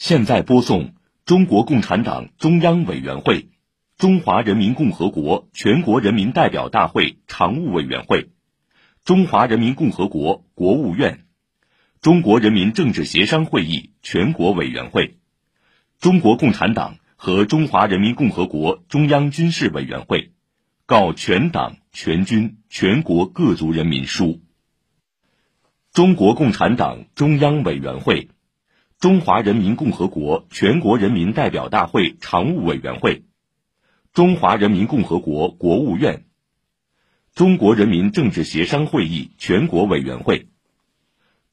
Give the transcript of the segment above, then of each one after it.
现在播送中国共产党中央委员会、中华人民共和国全国人民代表大会常务委员会、中华人民共和国国务院、中国人民政治协商会议全国委员会、中国共产党和中华人民共和国中央军事委员会告全党全军全国各族人民书。中国共产党中央委员会。中华人民共和国全国人民代表大会常务委员会、中华人民共和国国务院、中国人民政治协商会议全国委员会、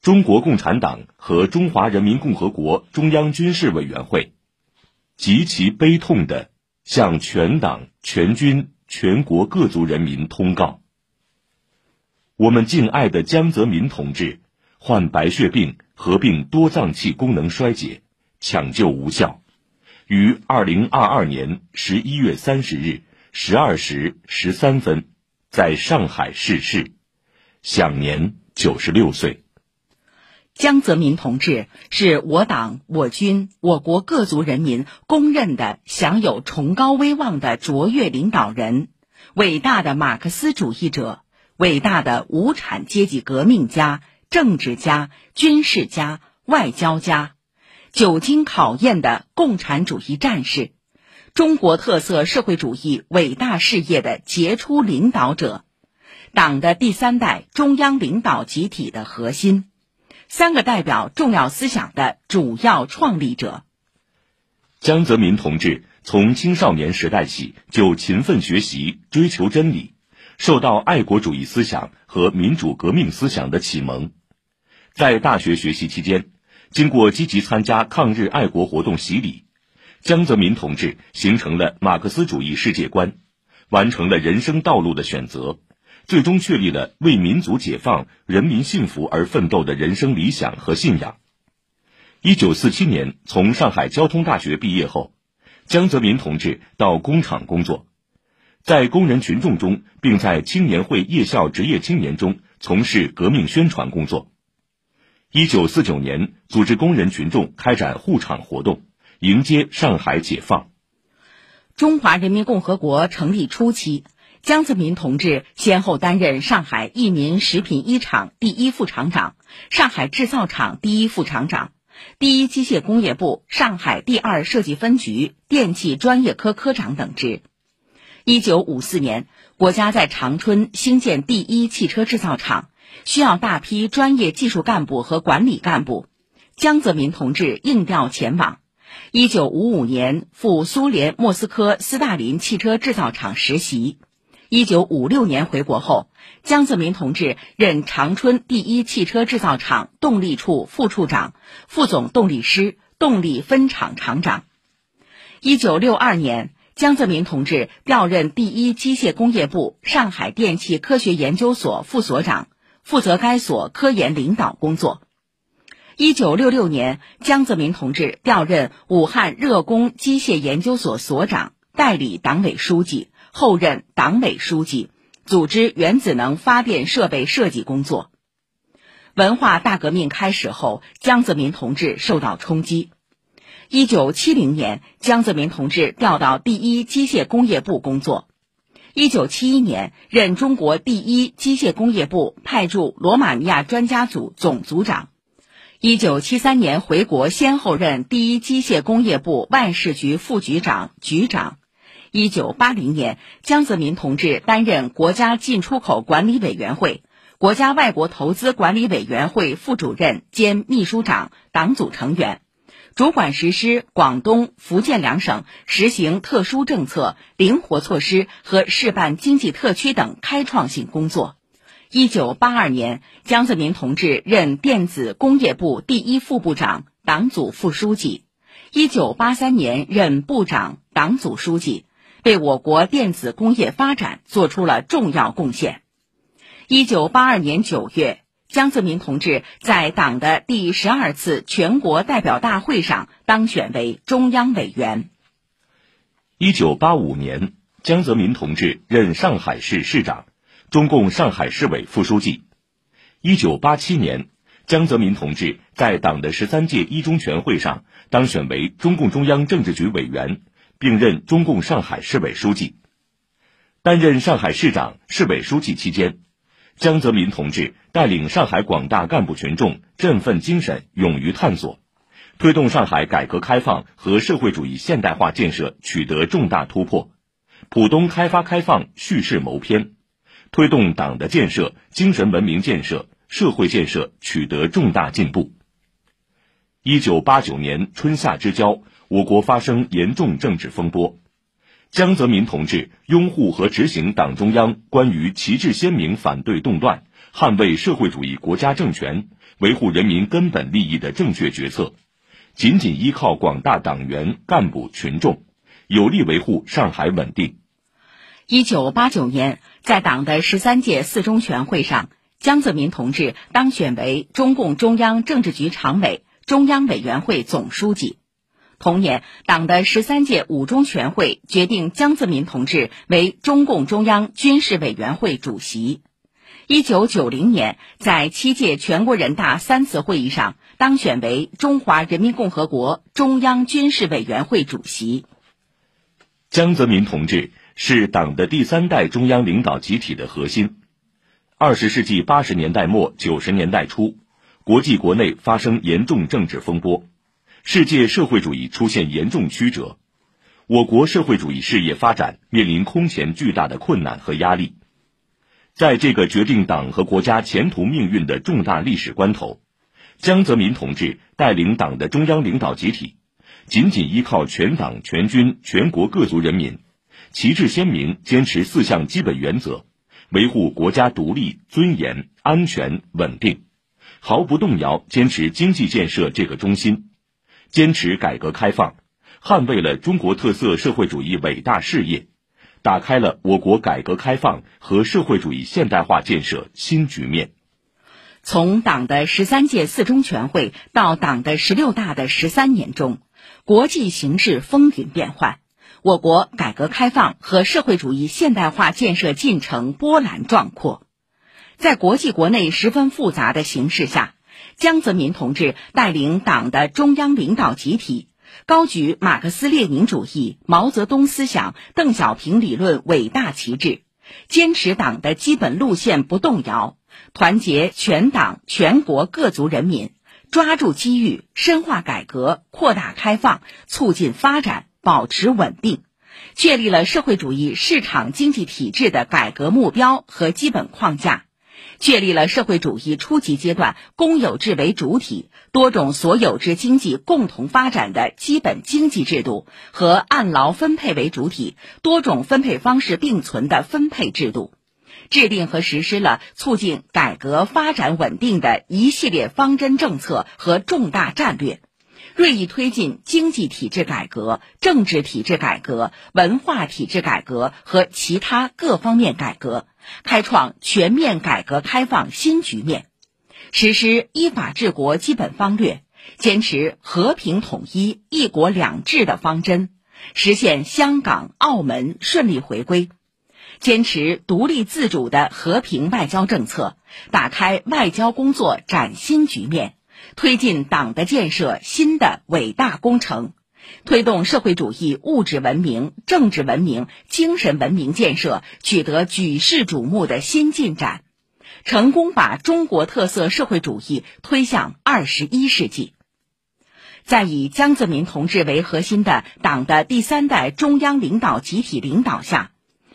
中国共产党和中华人民共和国中央军事委员会，极其悲痛地向全党全军全国各族人民通告：我们敬爱的江泽民同志患白血病。合并多脏器功能衰竭，抢救无效，于二零二二年十一月三十日十二时十三分在上海逝世，享年九十六岁。江泽民同志是我党、我军、我国各族人民公认的享有崇高威望的卓越领导人，伟大的马克思主义者，伟大的无产阶级革命家。政治家、军事家、外交家，久经考验的共产主义战士，中国特色社会主义伟大事业的杰出领导者，党的第三代中央领导集体的核心，三个代表重要思想的主要创立者。江泽民同志从青少年时代起就勤奋学习，追求真理，受到爱国主义思想和民主革命思想的启蒙。在大学学习期间，经过积极参加抗日爱国活动洗礼，江泽民同志形成了马克思主义世界观，完成了人生道路的选择，最终确立了为民族解放、人民幸福而奋斗的人生理想和信仰。一九四七年从上海交通大学毕业后，江泽民同志到工厂工作，在工人群众中，并在青年会夜校职业青年中从事革命宣传工作。一九四九年，组织工人群众开展护厂活动，迎接上海解放。中华人民共和国成立初期，江泽民同志先后担任上海益民食品一厂第一副厂长、上海制造厂第一副厂长、第一机械工业部上海第二设计分局电气专业科科长等职。一九五四年，国家在长春兴建第一汽车制造厂。需要大批专业技术干部和管理干部，江泽民同志应调前往。一九五五年赴苏联莫斯科斯大林汽车制造厂实习。一九五六年回国后，江泽民同志任长春第一汽车制造厂动力处副处长、副总动力师、动力分厂厂长。一九六二年，江泽民同志调任第一机械工业部上海电气科学研究所副所长。负责该所科研领导工作。一九六六年，江泽民同志调任武汉热工机械研究所所长、代理党委书记，后任党委书记，组织原子能发电设备设计工作。文化大革命开始后，江泽民同志受到冲击。一九七零年，江泽民同志调到第一机械工业部工作。一九七一年，任中国第一机械工业部派驻罗马尼亚专家组总组长。一九七三年回国，先后任第一机械工业部外事局副局长、局长。一九八零年，江泽民同志担任国家进出口管理委员会、国家外国投资管理委员会副主任兼秘书长、党组成员。主管实施广东、福建两省实行特殊政策、灵活措施和示范经济特区等开创性工作。一九八二年，江泽民同志任电子工业部第一副部长、党组副书记；一九八三年任部长、党组书记，为我国电子工业发展作出了重要贡献。一九八二年九月。江泽民同志在党的第十二次全国代表大会上当选为中央委员。一九八五年，江泽民同志任上海市市长、中共上海市委副书记。一九八七年，江泽民同志在党的十三届一中全会上当选为中共中央政治局委员，并任中共上海市委书记。担任上海市长、市委书记期间，江泽民同志带领上海广大干部群众振奋精神，勇于探索，推动上海改革开放和社会主义现代化建设取得重大突破，浦东开发开放蓄势谋篇，推动党的建设、精神文明建设、社会建设取得重大进步。一九八九年春夏之交，我国发生严重政治风波。江泽民同志拥护和执行党中央关于旗帜鲜明反对动乱、捍卫社会主义国家政权、维护人民根本利益的正确决策，紧紧依靠广大党员干部群众，有力维护上海稳定。一九八九年，在党的十三届四中全会上，江泽民同志当选为中共中央政治局常委、中央委员会总书记。同年，党的十三届五中全会决定江泽民同志为中共中央军事委员会主席。一九九零年，在七届全国人大三次会议上当选为中华人民共和国中央军事委员会主席。江泽民同志是党的第三代中央领导集体的核心。二十世纪八十年代末九十年代初，国际国内发生严重政治风波。世界社会主义出现严重曲折，我国社会主义事业发展面临空前巨大的困难和压力。在这个决定党和国家前途命运的重大历史关头，江泽民同志带领党的中央领导集体，紧紧依靠全党全军全国各族人民，旗帜鲜明坚持四项基本原则，维护国家独立、尊严、安全、稳定，毫不动摇坚持经济建设这个中心。坚持改革开放，捍卫了中国特色社会主义伟大事业，打开了我国改革开放和社会主义现代化建设新局面。从党的十三届四中全会到党的十六大的十三年中，国际形势风云变幻，我国改革开放和社会主义现代化建设进程波澜壮阔。在国际国内十分复杂的形势下。江泽民同志带领党的中央领导集体，高举马克思列宁主义、毛泽东思想、邓小平理论伟大旗帜，坚持党的基本路线不动摇，团结全党全国各族人民，抓住机遇，深化改革，扩大开放，促进发展，保持稳定，确立了社会主义市场经济体制的改革目标和基本框架。确立了社会主义初级阶段公有制为主体、多种所有制经济共同发展的基本经济制度和按劳分配为主体、多种分配方式并存的分配制度，制定和实施了促进改革发展稳定的一系列方针政策和重大战略。锐意推进经济体制改革、政治体制改革、文化体制改革和其他各方面改革，开创全面改革开放新局面，实施依法治国基本方略，坚持和平统一、一国两制的方针，实现香港、澳门顺利回归，坚持独立自主的和平外交政策，打开外交工作崭新局面。推进党的建设新的伟大工程，推动社会主义物质文明、政治文明、精神文明建设取得举世瞩目的新进展，成功把中国特色社会主义推向二十一世纪。在以江泽民同志为核心的党的第三代中央领导集体领导下，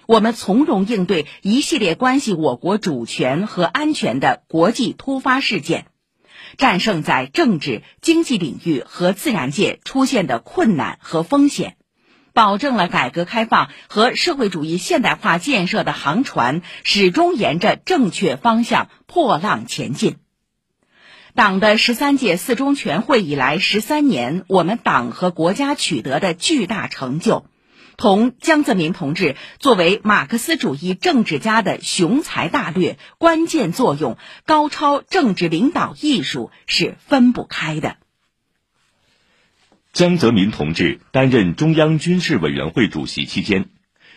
我们从容应对一系列关系我国主权和安全的国际突发事件。战胜在政治、经济领域和自然界出现的困难和风险，保证了改革开放和社会主义现代化建设的航船始终沿着正确方向破浪前进。党的十三届四中全会以来十三年，我们党和国家取得的巨大成就。同江泽民同志作为马克思主义政治家的雄才大略、关键作用、高超政治领导艺术是分不开的。江泽民同志担任中央军事委员会主席期间，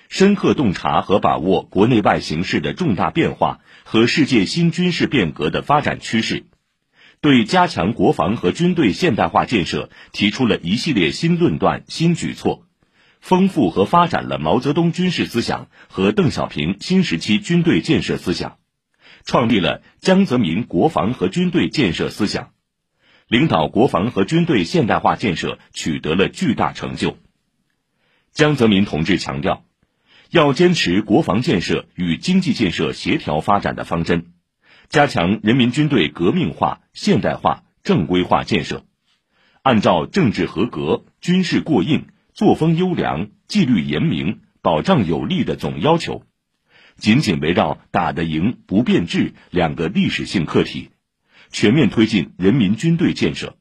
深刻洞察和把握国内外形势的重大变化和世界新军事变革的发展趋势，对加强国防和军队现代化建设提出了一系列新论断、新举措，丰富和发展了毛泽东军事思想和邓小平新时期军队建设思想，创立了江泽民国防和军队建设思想，领导国防和军队现代化建设取得了巨大成就。江泽民同志强调，要坚持国防建设与经济建设协调发展的方针。加强人民军队革命化、现代化、正规化建设，按照政治合格、军事过硬、作风优良、纪律严明、保障有力的总要求，紧紧围绕打得赢、不变质两个历史性课题，全面推进人民军队建设，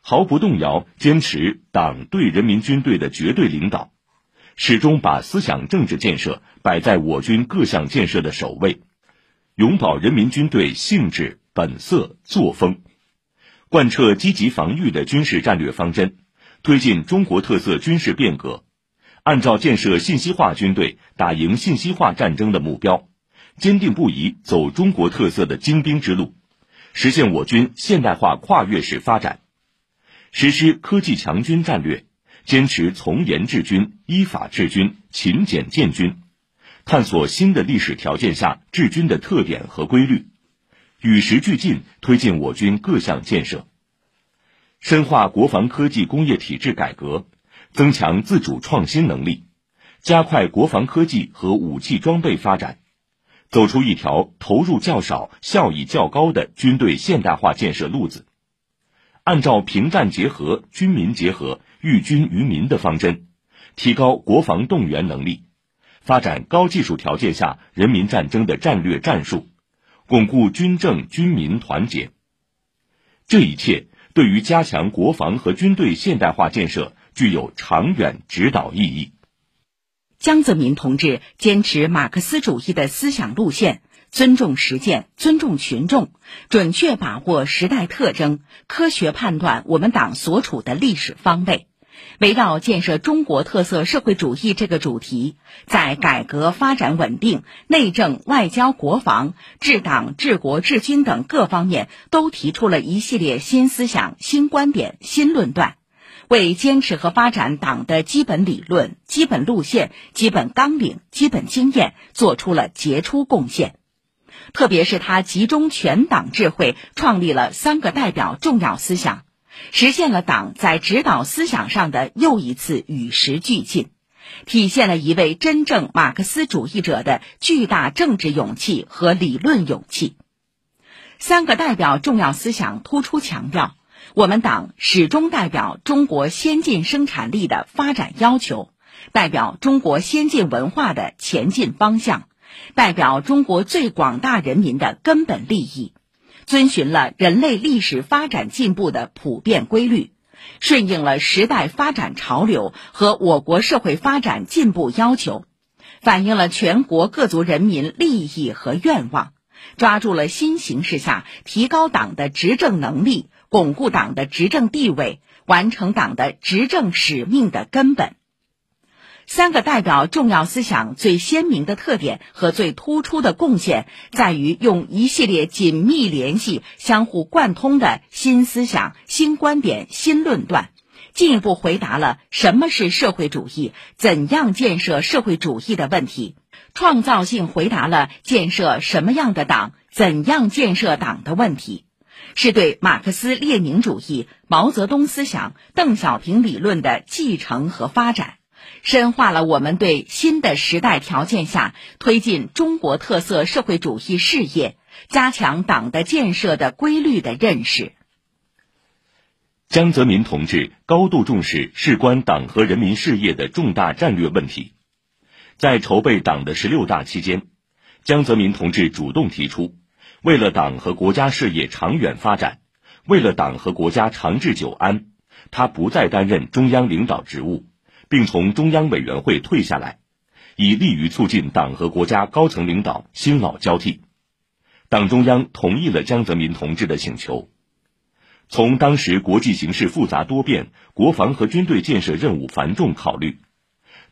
毫不动摇坚持党对人民军队的绝对领导，始终把思想政治建设摆在我军各项建设的首位。永葆人民军队性质、本色、作风，贯彻积极防御的军事战略方针，推进中国特色军事变革，按照建设信息化军队、打赢信息化战争的目标，坚定不移走中国特色的精兵之路，实现我军现代化跨越式发展，实施科技强军战略，坚持从严治军、依法治军、勤俭建军。探索新的历史条件下治军的特点和规律，与时俱进推进我军各项建设，深化国防科技工业体制改革，增强自主创新能力，加快国防科技和武器装备发展，走出一条投入较少、效益较高的军队现代化建设路子。按照平战结合、军民结合、寓军于民的方针，提高国防动员能力。发展高技术条件下人民战争的战略战术，巩固军政军民团结。这一切对于加强国防和军队现代化建设具有长远指导意义。江泽民同志坚持马克思主义的思想路线，尊重实践，尊重群众，准确把握时代特征，科学判断我们党所处的历史方位。围绕建设中国特色社会主义这个主题，在改革发展稳定、内政外交国防、治党治国治军等各方面，都提出了一系列新思想、新观点、新论断，为坚持和发展党的基本理论、基本路线、基本纲领、基本经验做出了杰出贡献。特别是他集中全党智慧，创立了三个代表重要思想。实现了党在指导思想上的又一次与时俱进，体现了一位真正马克思主义者的巨大政治勇气和理论勇气。三个代表重要思想突出强调，我们党始终代表中国先进生产力的发展要求，代表中国先进文化的前进方向，代表中国最广大人民的根本利益。遵循了人类历史发展进步的普遍规律，顺应了时代发展潮流和我国社会发展进步要求，反映了全国各族人民利益和愿望，抓住了新形势下提高党的执政能力、巩固党的执政地位、完成党的执政使命的根本。三个代表重要思想最鲜明的特点和最突出的贡献，在于用一系列紧密联系、相互贯通的新思想、新观点、新论断，进一步回答了什么是社会主义、怎样建设社会主义的问题，创造性回答了建设什么样的党、怎样建设党的问题，是对马克思列宁主义、毛泽东思想、邓小平理论的继承和发展。深化了我们对新的时代条件下推进中国特色社会主义事业、加强党的建设的规律的认识。江泽民同志高度重视事关党和人民事业的重大战略问题，在筹备党的十六大期间，江泽民同志主动提出，为了党和国家事业长远发展，为了党和国家长治久安，他不再担任中央领导职务。并从中央委员会退下来，以利于促进党和国家高层领导新老交替。党中央同意了江泽民同志的请求。从当时国际形势复杂多变、国防和军队建设任务繁重考虑，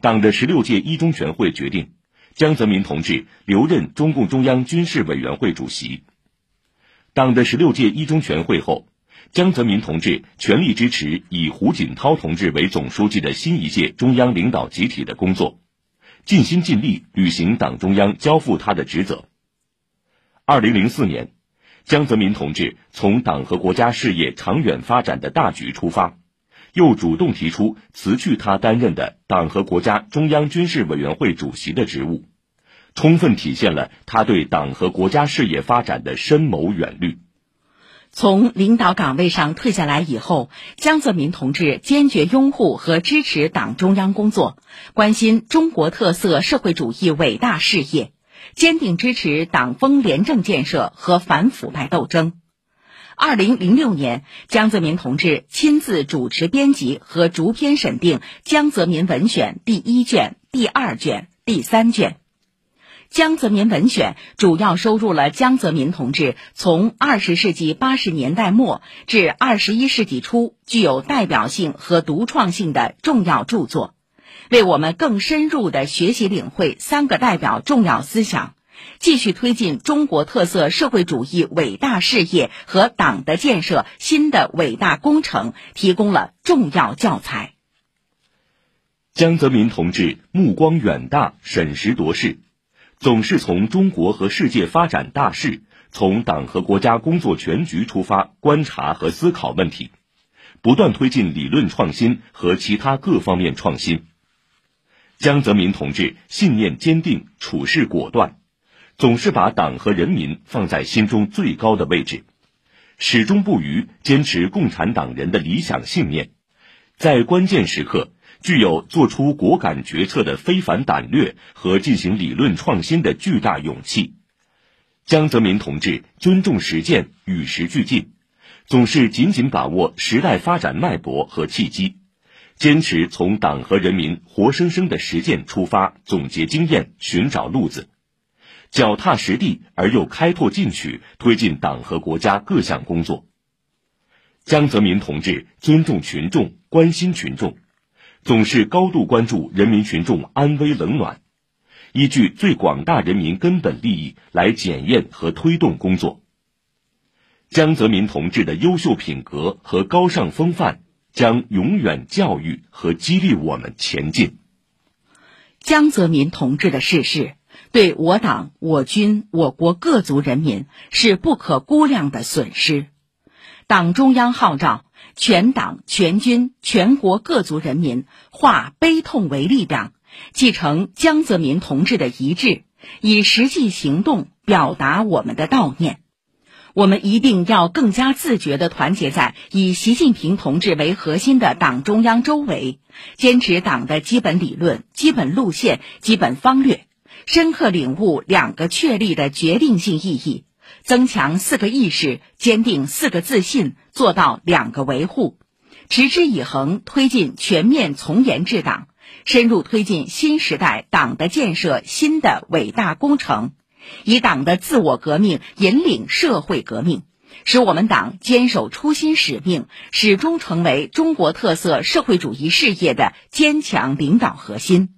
党的十六届一中全会决定，江泽民同志留任中共中央军事委员会主席。党的十六届一中全会后，江泽民同志全力支持以胡锦涛同志为总书记的新一届中央领导集体的工作，尽心尽力履行党中央交付他的职责。二零零四年，江泽民同志从党和国家事业长远发展的大局出发。又主动提出辞去他担任的党和国家中央军事委员会主席的职务，充分体现了他对党和国家事业发展的深谋远虑。从领导岗位上退下来以后，江泽民同志坚决拥护和支持党中央工作，关心中国特色社会主义伟大事业，坚定支持党风廉政建设和反腐败斗争。二零零六年，江泽民同志亲自主持编辑和逐篇审定《江泽民文选》第一卷、第二卷、第三卷。《江泽民文选》主要收录了江泽民同志从二十世纪八十年代末至二十一世纪初具有代表性和独创性的重要著作，为我们更深入的学习领会“三个代表”重要思想。继续推进中国特色社会主义伟大事业和党的建设新的伟大工程提供了重要教材。江泽民同志目光远大，审时度势，总是从中国和世界发展大势、从党和国家工作全局出发观察和思考问题，不断推进理论创新和其他各方面创新。江泽民同志信念坚定，处事果断。总是把党和人民放在心中最高的位置，始终不渝坚持共产党人的理想信念，在关键时刻具有做出果敢决策的非凡胆略和进行理论创新的巨大勇气。江泽民同志尊重实践，与时俱进，总是紧紧把握时代发展脉搏和契机，坚持从党和人民活生生的实践出发，总结经验，寻找路子。脚踏实地而又开拓进取，推进党和国家各项工作。江泽民同志尊重群众，关心群众，总是高度关注人民群众安危冷暖，依据最广大人民根本利益来检验和推动工作。江泽民同志的优秀品格和高尚风范将永远教育和激励我们前进。江泽民同志的逝世。对我党、我军、我国各族人民是不可估量的损失。党中央号召全党全军全国各族人民化悲痛为力量，继承江泽民同志的遗志，以实际行动表达我们的悼念。我们一定要更加自觉地团结在以习近平同志为核心的党中央周围，坚持党的基本理论、基本路线、基本方略。深刻领悟两个确立的决定性意义，增强四个意识，坚定四个自信，做到两个维护，持之以恒推进全面从严治党，深入推进新时代党的建设新的伟大工程，以党的自我革命引领社会革命，使我们党坚守初心使命，始终成为中国特色社会主义事业的坚强领导核心。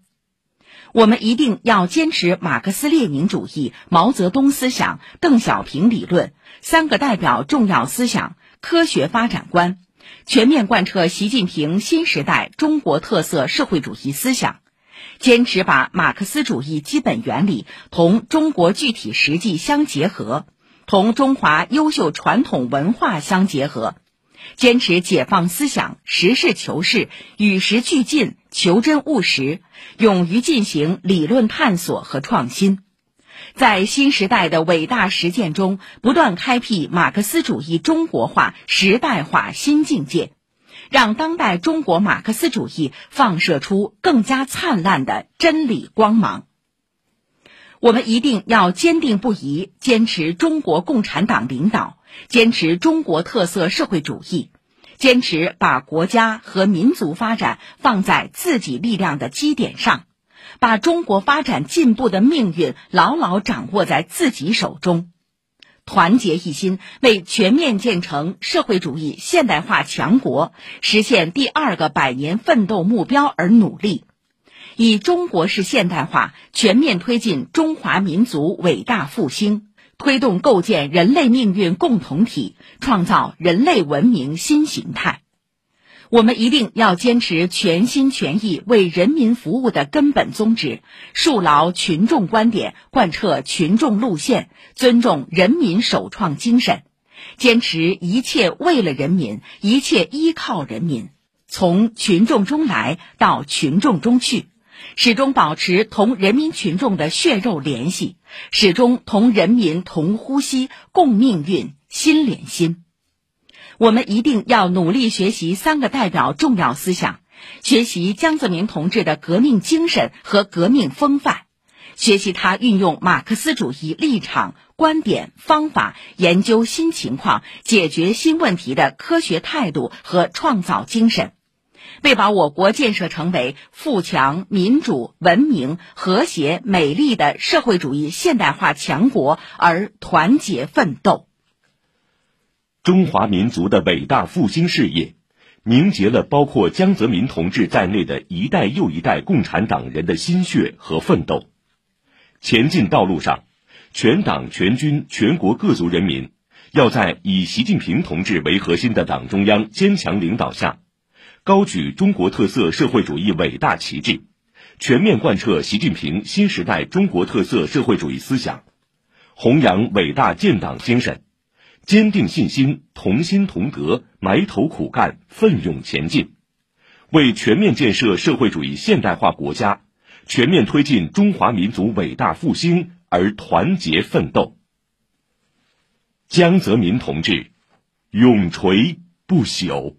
我们一定要坚持马克思列宁主义、毛泽东思想、邓小平理论三个代表重要思想科学发展观，全面贯彻习近平新时代中国特色社会主义思想，坚持把马克思主义基本原理同中国具体实际相结合，同中华优秀传统文化相结合。坚持解放思想，实事求是，与时俱进，求真务实，勇于进行理论探索和创新，在新时代的伟大实践中，不断开辟马克思主义中国化、时代化新境界，让当代中国马克思主义放射出更加灿烂的真理光芒。我们一定要坚定不移坚持中国共产党领导。坚持中国特色社会主义，坚持把国家和民族发展放在自己力量的基点上，把中国发展进步的命运牢牢掌握在自己手中，团结一心，为全面建成社会主义现代化强国、实现第二个百年奋斗目标而努力，以中国式现代化全面推进中华民族伟大复兴。推动构建人类命运共同体，创造人类文明新形态。我们一定要坚持全心全意为人民服务的根本宗旨，树牢群众观点，贯彻群众路线，尊重人民首创精神，坚持一切为了人民，一切依靠人民，从群众中来到群众中去，始终保持同人民群众的血肉联系，始终同人民同呼吸、共命运、心连心。我们一定要努力学习三个代表重要思想，学习江泽民同志的革命精神和革命风范，学习他运用马克思主义立场、观点、方法，研究新情况、解决新问题的科学态度和创造精神，为把我国建设成为富强、民主、文明、和谐、美丽的社会主义现代化强国而团结奋斗。中华民族的伟大复兴事业，凝结了包括江泽民同志在内的一代又一代共产党人的心血和奋斗。前进道路上，全党全军全国各族人民，要在以习近平同志为核心的党中央坚强领导下，高举中国特色社会主义伟大旗帜，全面贯彻习近平新时代中国特色社会主义思想，弘扬伟大建党精神。坚定信心，同心同德，埋头苦干，奋勇前进，为全面建设社会主义现代化国家、全面推进中华民族伟大复兴而团结奋斗。江泽民同志，永垂不朽。